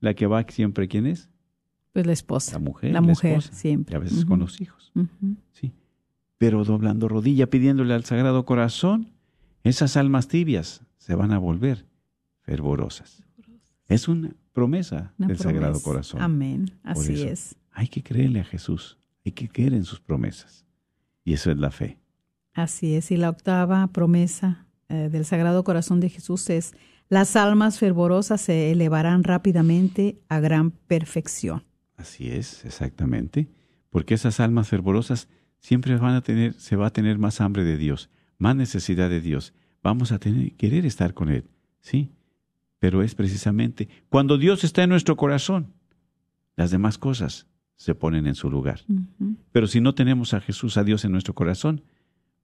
la que va siempre, ¿quién es? Pues la esposa. La mujer. La mujer, esposa, siempre. Y a veces con los hijos. Sí. Pero doblando rodilla, pidiéndole al Sagrado Corazón, esas almas tibias se van a volver fervorosas. Es una promesa Una del Sagrado. Corazón. Amén. Así eso, es. Hay que creerle a Jesús, hay que creer en sus promesas. Y eso es la fe. Así es, y la octava promesa eh, del Sagrado Corazón de Jesús es, las almas fervorosas se elevarán rápidamente a gran perfección. Así es, exactamente. Porque esas almas fervorosas siempre van a tener, se va a tener más hambre de Dios, más necesidad de Dios. Vamos a tener, querer estar con Él, ¿sí? Pero es precisamente cuando Dios está en nuestro corazón, las demás cosas se ponen en su lugar. Pero si no tenemos a Jesús, a Dios en nuestro corazón,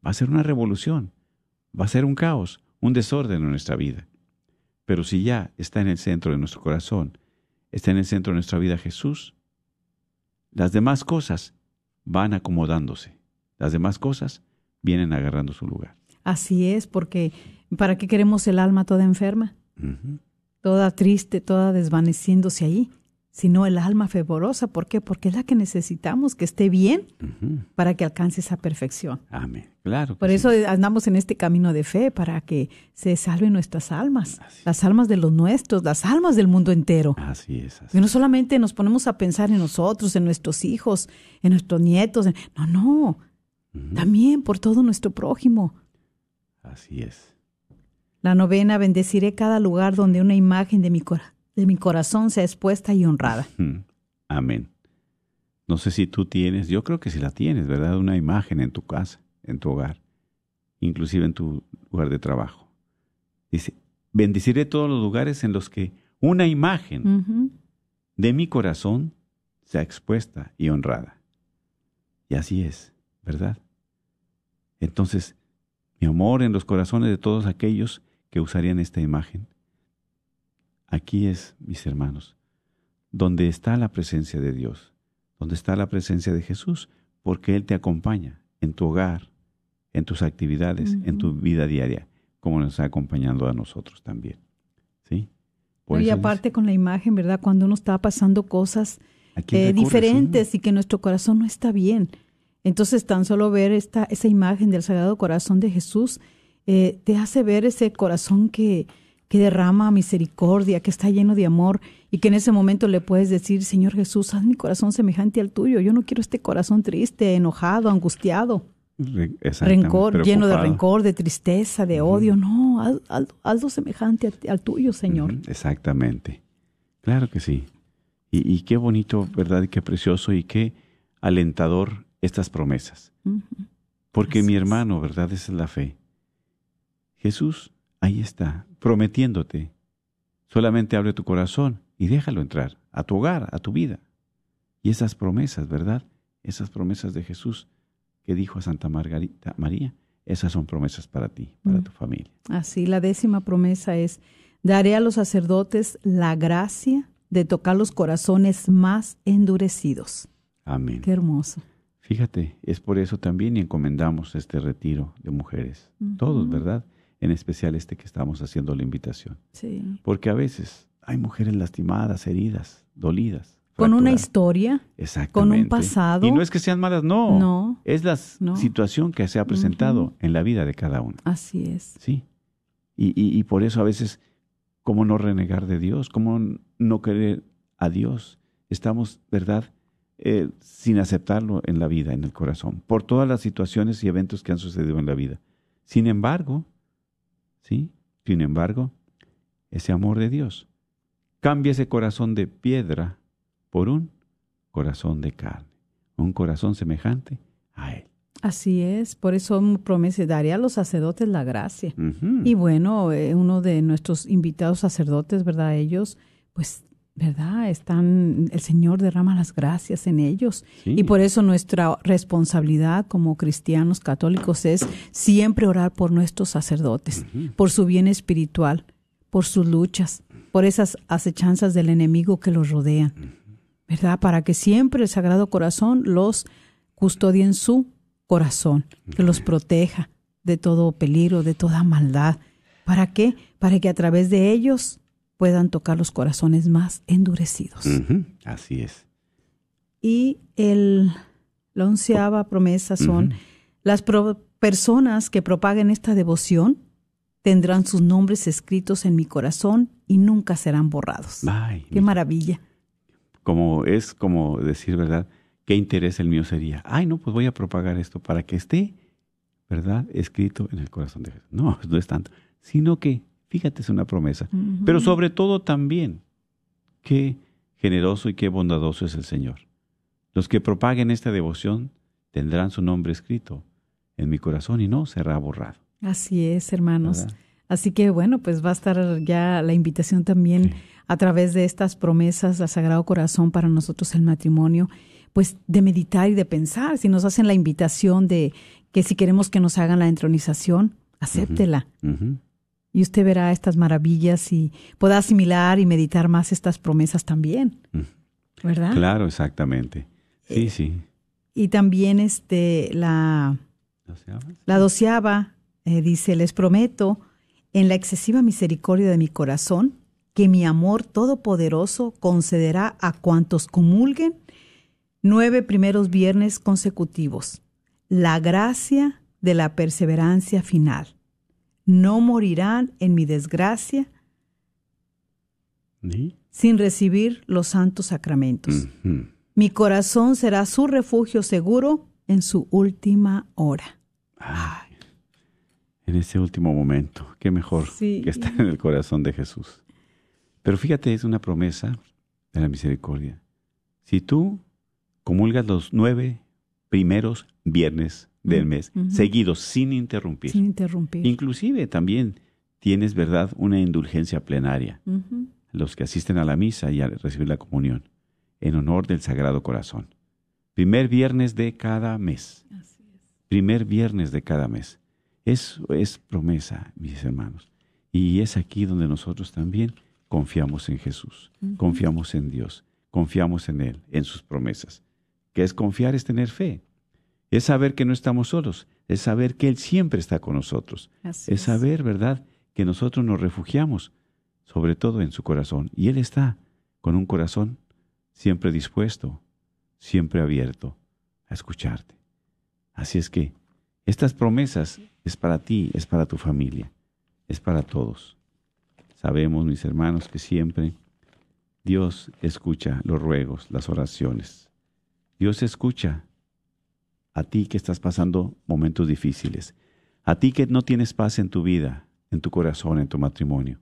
va a ser una revolución, va a ser un caos, un desorden en nuestra vida. Pero si ya está en el centro de nuestro corazón, está en el centro de nuestra vida Jesús, las demás cosas van acomodándose. Las demás cosas vienen agarrando su lugar. Así es, porque ¿para qué queremos el alma toda enferma, toda triste, toda desvaneciéndose ahí? Sino el alma fervorosa, ¿por qué? Porque es la que necesitamos, que esté bien para que alcance esa perfección. Amén. Claro. Por sí. eso andamos en este camino de fe, para que se salven nuestras almas, Así. las almas de los nuestros, las almas del mundo entero. Así es. Así. Y no solamente nos ponemos a pensar en nosotros, en nuestros hijos, en nuestros nietos, en- no, no, también por todo nuestro prójimo. Así es. La novena, bendeciré cada lugar donde una imagen de mi, cora- de mi corazón sea expuesta y honrada. Amén. No sé si tú tienes, yo creo que si la tienes, ¿verdad? Una imagen en tu casa, en tu hogar, inclusive en tu lugar de trabajo. Dice, bendeciré todos los lugares en los que una imagen de mi corazón sea expuesta y honrada. Y así es, ¿verdad? Entonces, mi amor en los corazones de todos aquellos que usarían esta imagen. Aquí es, mis hermanos, donde está la presencia de Dios, donde está la presencia de Jesús, porque Él te acompaña en tu hogar, en tus actividades, en tu vida diaria, como nos está acompañando a nosotros también. ¿Sí? Por y aparte con la imagen, ¿verdad? Cuando uno está pasando cosas dice, ¿a quién eh, diferentes y que nuestro corazón no está bien. Entonces, tan solo ver esta, esa imagen del Sagrado Corazón de Jesús eh, te hace ver ese corazón que, que derrama misericordia, que está lleno de amor y que en ese momento le puedes decir, Señor Jesús, haz mi corazón semejante al tuyo. Yo no quiero este corazón triste, enojado, angustiado, rencor, lleno de rencor, de tristeza, de odio. No, haz- haz- hazlo semejante a- al tuyo, Señor. Exactamente. Claro que sí. Y, y qué bonito, ¿verdad? Y qué precioso y qué alentador estas promesas. Porque Así mi hermano, ¿verdad? Esa es la fe. Jesús ahí está, prometiéndote. Solamente abre tu corazón y déjalo entrar a tu hogar, a tu vida. Y esas promesas, ¿verdad? Esas promesas de Jesús que dijo a Santa Margarita María, esas son promesas para ti, para Mm. tu familia. Así, la décima promesa es, daré a los sacerdotes la gracia de tocar los corazones más endurecidos. Amén. Qué hermoso. Fíjate, es por eso también encomendamos este retiro de mujeres, todos. ¿verdad? En especial este que estamos haciendo la invitación. Sí. Porque a veces hay mujeres lastimadas, heridas, dolidas. Con una historia, Exactamente. pasado. Y no es que sean malas, no. No. Es la No. situación que se ha presentado en la vida de cada uno. así es. Sí. Y, y- y por eso a veces, ¿cómo no renegar de Dios? ¿Cómo no querer a Dios? Estamos, ¿verdad? Eh, sin aceptarlo en la vida, en el corazón, por todas las situaciones y eventos que han sucedido en la vida. Sin embargo, ¿sí? Sin embargo, ese amor de Dios cambia ese corazón de piedra por un corazón de carne, un corazón semejante a Él. Así es. Por eso promesa, daré a los sacerdotes la gracia. Y bueno, eh, uno de nuestros invitados sacerdotes, ¿verdad? Ellos, pues, ¿verdad? Están, el Señor derrama las gracias en ellos. Sí. Y por eso nuestra responsabilidad como cristianos católicos es siempre orar por nuestros sacerdotes, por su bien espiritual, por sus luchas, por esas acechanzas del enemigo que los rodean, ¿verdad? Para que siempre el Sagrado Corazón los custodie en su corazón, que los proteja de todo peligro, de toda maldad. ¿Para qué? Para que a través de ellos puedan tocar los corazones más endurecidos. Así es. Y el, la onceava promesa son las pro- personas que propaguen esta devoción tendrán sus nombres escritos en mi corazón y nunca serán borrados. Ay, Qué maravilla. como es como decir, ¿verdad? ¿Qué interés el mío sería? Ay, no, pues voy a propagar esto para que esté ¿verdad? Escrito en el corazón de Jesús. No, no es tanto, sino que, fíjate, es una promesa. Pero sobre todo también, qué generoso y qué bondadoso es el Señor. Los que propaguen esta devoción tendrán su nombre escrito en mi corazón y no será borrado. Así es, hermanos. Así que bueno, pues va a estar ya la invitación también a través de estas promesas al Sagrado Corazón para nosotros el matrimonio, pues de meditar y de pensar. Si nos hacen la invitación de que si queremos que nos hagan la entronización, acéptela. Y usted verá estas maravillas y pueda asimilar y meditar más estas promesas también. ¿Verdad? Claro, exactamente. Sí, eh, sí. Y también este la la doceava eh, dice, les prometo en la excesiva misericordia de mi corazón que mi amor todopoderoso concederá a cuantos comulguen nueve primeros viernes consecutivos la gracia de la perseverancia final. No morirán en mi desgracia sin recibir los santos sacramentos. Mi corazón será su refugio seguro en su última hora. en ese último momento, qué mejor que estar en el corazón de Jesús. Pero fíjate, es una promesa de la misericordia. Si tú comulgas los nueve primeros viernes del mes, seguidos, sin interrumpir. Sin interrumpir. Inclusive también tienes, ¿verdad?, una indulgencia plenaria. Los que asisten a la misa y a recibir la comunión, en honor del Sagrado Corazón. Primer viernes de cada mes. Así es. Primer viernes de cada mes. Eso es promesa, mis hermanos. Y es aquí donde nosotros también confiamos en Jesús, confiamos en Dios, confiamos en Él, en sus promesas. Que es confiar es tener fe, es saber que no estamos solos, es saber que Él siempre está con nosotros, es saber, ¿verdad?, que nosotros nos refugiamos, sobre todo en su corazón, y Él está con un corazón siempre dispuesto, siempre abierto a escucharte. Así es que estas promesas es para ti, es para tu familia, es para todos. Sabemos, mis hermanos, que siempre Dios escucha los ruegos, las oraciones. Dios escucha a ti que estás pasando momentos difíciles, a ti que no tienes paz en tu vida, en tu corazón, en tu matrimonio,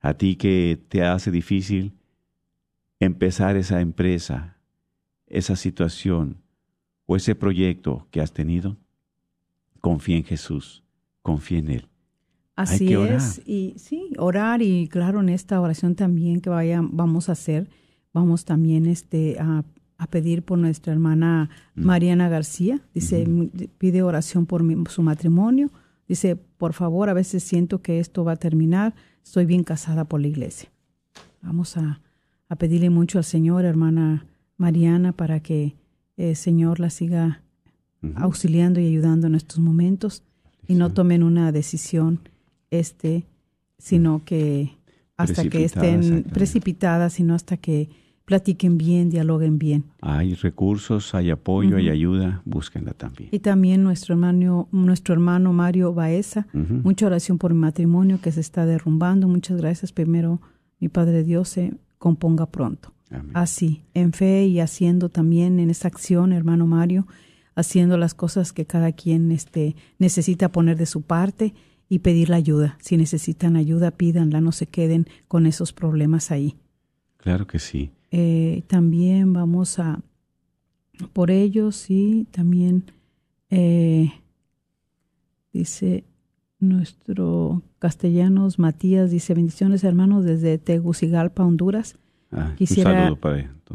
a ti que te hace difícil empezar esa empresa, esa situación o ese proyecto que has tenido, confía en Jesús, confía en Él. Así es, y sí, orar y claro, en esta oración también que vaya, vamos a hacer, vamos también este, a, pedir por nuestra hermana mm. Mariana García, dice, pide oración por su matrimonio, dice, por favor, a veces siento que esto va a terminar, estoy bien casada por la iglesia. Vamos a, pedirle mucho al Señor, hermana Mariana, para que el Señor la siga auxiliando y ayudando en estos momentos y no tomen una decisión este, sino que hasta que estén precipitadas, sino hasta que platiquen bien, dialoguen bien. Hay recursos, hay apoyo, hay ayuda, búsquenla también. Y también nuestro hermano, nuestro hermano Mario Baeza, mucha oración por mi matrimonio que se está derrumbando. Muchas gracias. Primero, mi Padre Dios se componga pronto. Así, en fe y haciendo también en esta acción, hermano Mario, haciendo las cosas que cada quien este, necesita poner de su parte y pedir la ayuda. Si necesitan ayuda, pídanla, no se queden con esos problemas ahí. Claro que sí. Eh, también vamos a, por ellos, sí, también eh, dice nuestro castellanos Matías, dice bendiciones hermanos desde Tegucigalpa, Honduras. Ah, Quisiera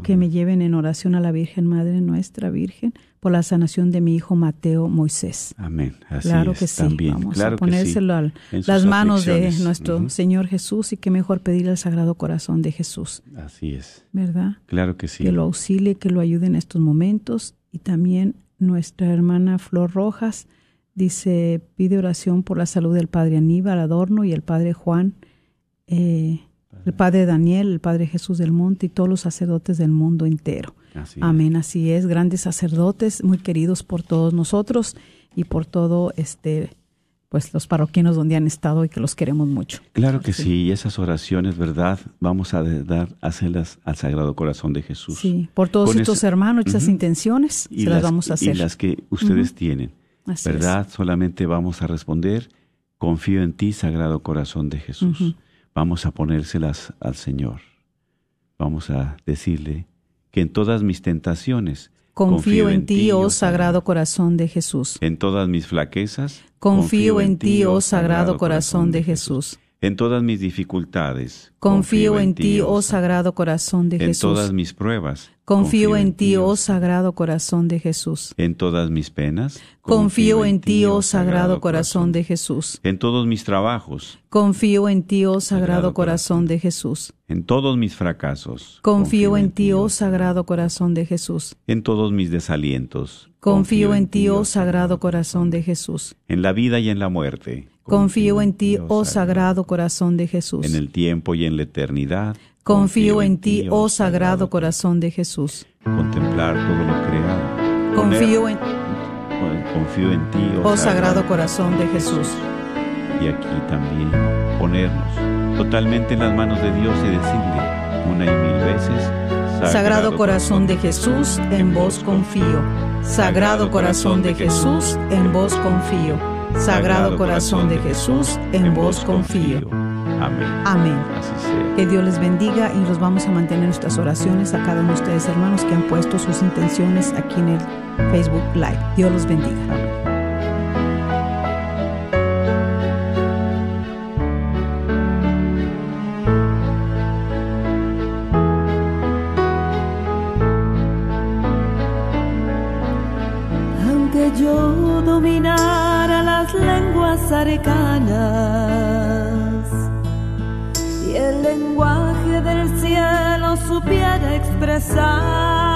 que me lleven en oración a la Virgen Madre Nuestra Virgen por la sanación de mi hijo Mateo Moisés. Amén. Así claro que sí. Vamos a ponérselo a las manos de nuestro Señor Jesús y qué mejor pedirle al Sagrado Corazón de Jesús. Así es. ¿Verdad? Claro que sí. Que lo auxilie, que lo ayude en estos momentos. Y también nuestra hermana Flor Rojas dice, pide oración por la salud del Padre Aníbal Adorno y el Padre Juan. Eh, el Padre Daniel, el Padre Jesús del Monte y todos los sacerdotes del mundo entero. Amén, así es, grandes sacerdotes, muy queridos por todos nosotros y por todo este pues los parroquianos donde han estado y que los queremos mucho. Claro que sí, y esas oraciones, ¿verdad? Vamos a dar, hacerlas al Sagrado Corazón de Jesús. Sí, por todos estos hermanos, esas intenciones, se las, vamos a hacer. Y las que ustedes tienen. Así es. ¿verdad? Solamente vamos a responder, confío en ti, Sagrado Corazón de Jesús. Vamos a ponérselas al Señor. Vamos a decirle que en todas mis tentaciones Confío en ti, oh Sagrado Corazón de Jesús. En todas mis flaquezas Confío en ti, oh Sagrado Corazón de Jesús. En todas mis dificultades Confío en ti, oh Sagrado Corazón de En todas Jesús. mis pruebas Confío en ti, oh Sagrado Corazón de Jesús. En todas mis penas Confío en ti, oh Sagrado Corazón de Jesús. En todos mis trabajos Confío en ti, oh Sagrado Corazón de Jesús. En todos mis fracasos Confío en ti, oh Sagrado Corazón de Jesús. En todos mis desalientos Confío en ti, oh Sagrado Corazón de Jesús. En la vida y en la muerte Confío en ti, oh Sagrado Corazón de Jesús. En el tiempo y en la eternidad Confío en ti, oh Sagrado Corazón de Jesús. Contemplar todo lo creado Confío en, confío en ti oh Sagrado Corazón de Jesús. y aquí también ponernos totalmente en las manos de Dios y decirle una y mil veces Sagrado Corazón de Jesús, en vos confío. Sagrado Corazón de Jesús, en vos confío. Sagrado Corazón de Jesús, en vos confío. Amén. Amén. Así sea. Que Dios les bendiga y los vamos a mantener en nuestras oraciones a cada uno de ustedes, hermanos, que han puesto sus intenciones aquí en el Facebook Live. Dios los bendiga. Arcanas y el lenguaje del cielo supiera expresar,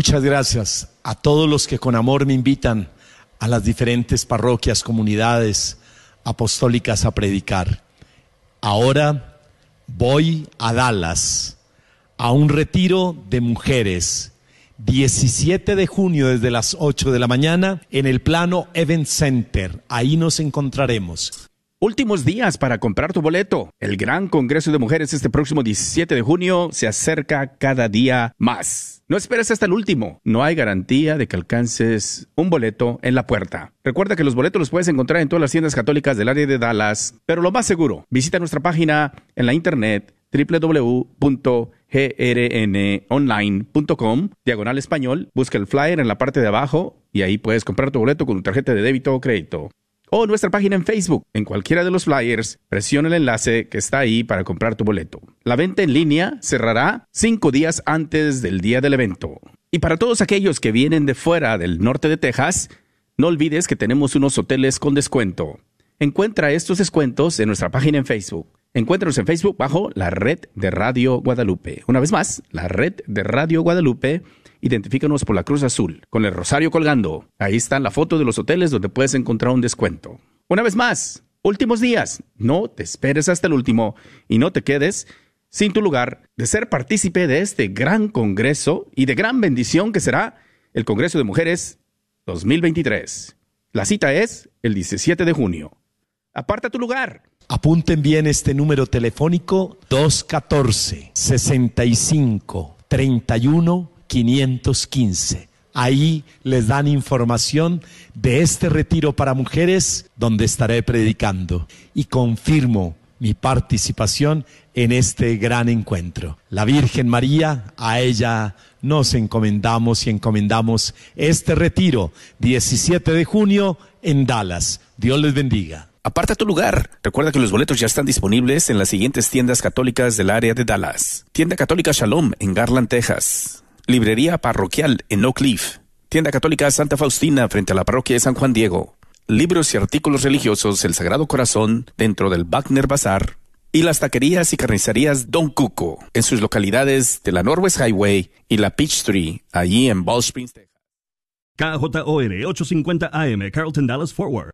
Muchas gracias a todos los que con amor me invitan a las diferentes parroquias, comunidades apostólicas a predicar. Ahora voy a Dallas a un retiro de mujeres. 17 de junio desde las 8 de la mañana en el plano Event Center. Ahí nos encontraremos. Últimos días para comprar tu boleto. El gran Congreso de Mujeres este próximo 17 de junio se acerca cada día más. No esperes hasta el último. No hay garantía de que alcances un boleto en la puerta. Recuerda que los boletos los puedes encontrar en todas las tiendas católicas del área de Dallas. Pero lo más seguro, visita nuestra página en la internet www.grnonline.com, diagonal español, busca el flyer en la parte de abajo y ahí puedes comprar tu boleto con tu tarjeta de débito o crédito o nuestra página en Facebook. En cualquiera de los flyers, presiona el enlace que está ahí para comprar tu boleto. La venta en línea cerrará cinco días antes del día del evento. Y para todos aquellos que vienen de fuera del norte de Texas, no olvides que tenemos unos hoteles con descuento. Encuentra estos descuentos en nuestra página en Facebook. Encuéntranos en Facebook bajo la red de Radio Guadalupe. Una vez más, la red de Radio Guadalupe. Identifícanos por la Cruz Azul, con el rosario colgando. Ahí está la foto de los hoteles donde puedes encontrar un descuento. Una vez más, últimos días. No te esperes hasta el último y no te quedes sin tu lugar de ser partícipe de este gran congreso y de gran bendición que será el Congreso de Mujeres 2023. La cita es el 17 de junio. Aparta tu lugar. Apunten bien este número telefónico 214 65 31 515. Ahí les dan información de este retiro para mujeres donde estaré predicando y confirmo mi participación en este gran encuentro. La Virgen María, a ella nos encomendamos y encomendamos este retiro 17 de junio en Dallas. Dios les bendiga. Aparta tu lugar. Recuerda que los boletos ya están disponibles en las siguientes tiendas católicas del área de Dallas. Tienda Católica Shalom en Garland, Texas. Librería Parroquial en Oak Cliff. Tienda Católica Santa Faustina frente a la parroquia de San Juan Diego. Libros y artículos religiosos El Sagrado Corazón dentro del Wagner Bazar. Y las taquerías y carnicerías Don Cuco en sus localidades de la Northwest Highway y la Peachtree, allí en Ball Springs, Texas. KJOR 850 AM, Carlton Dallas Forward.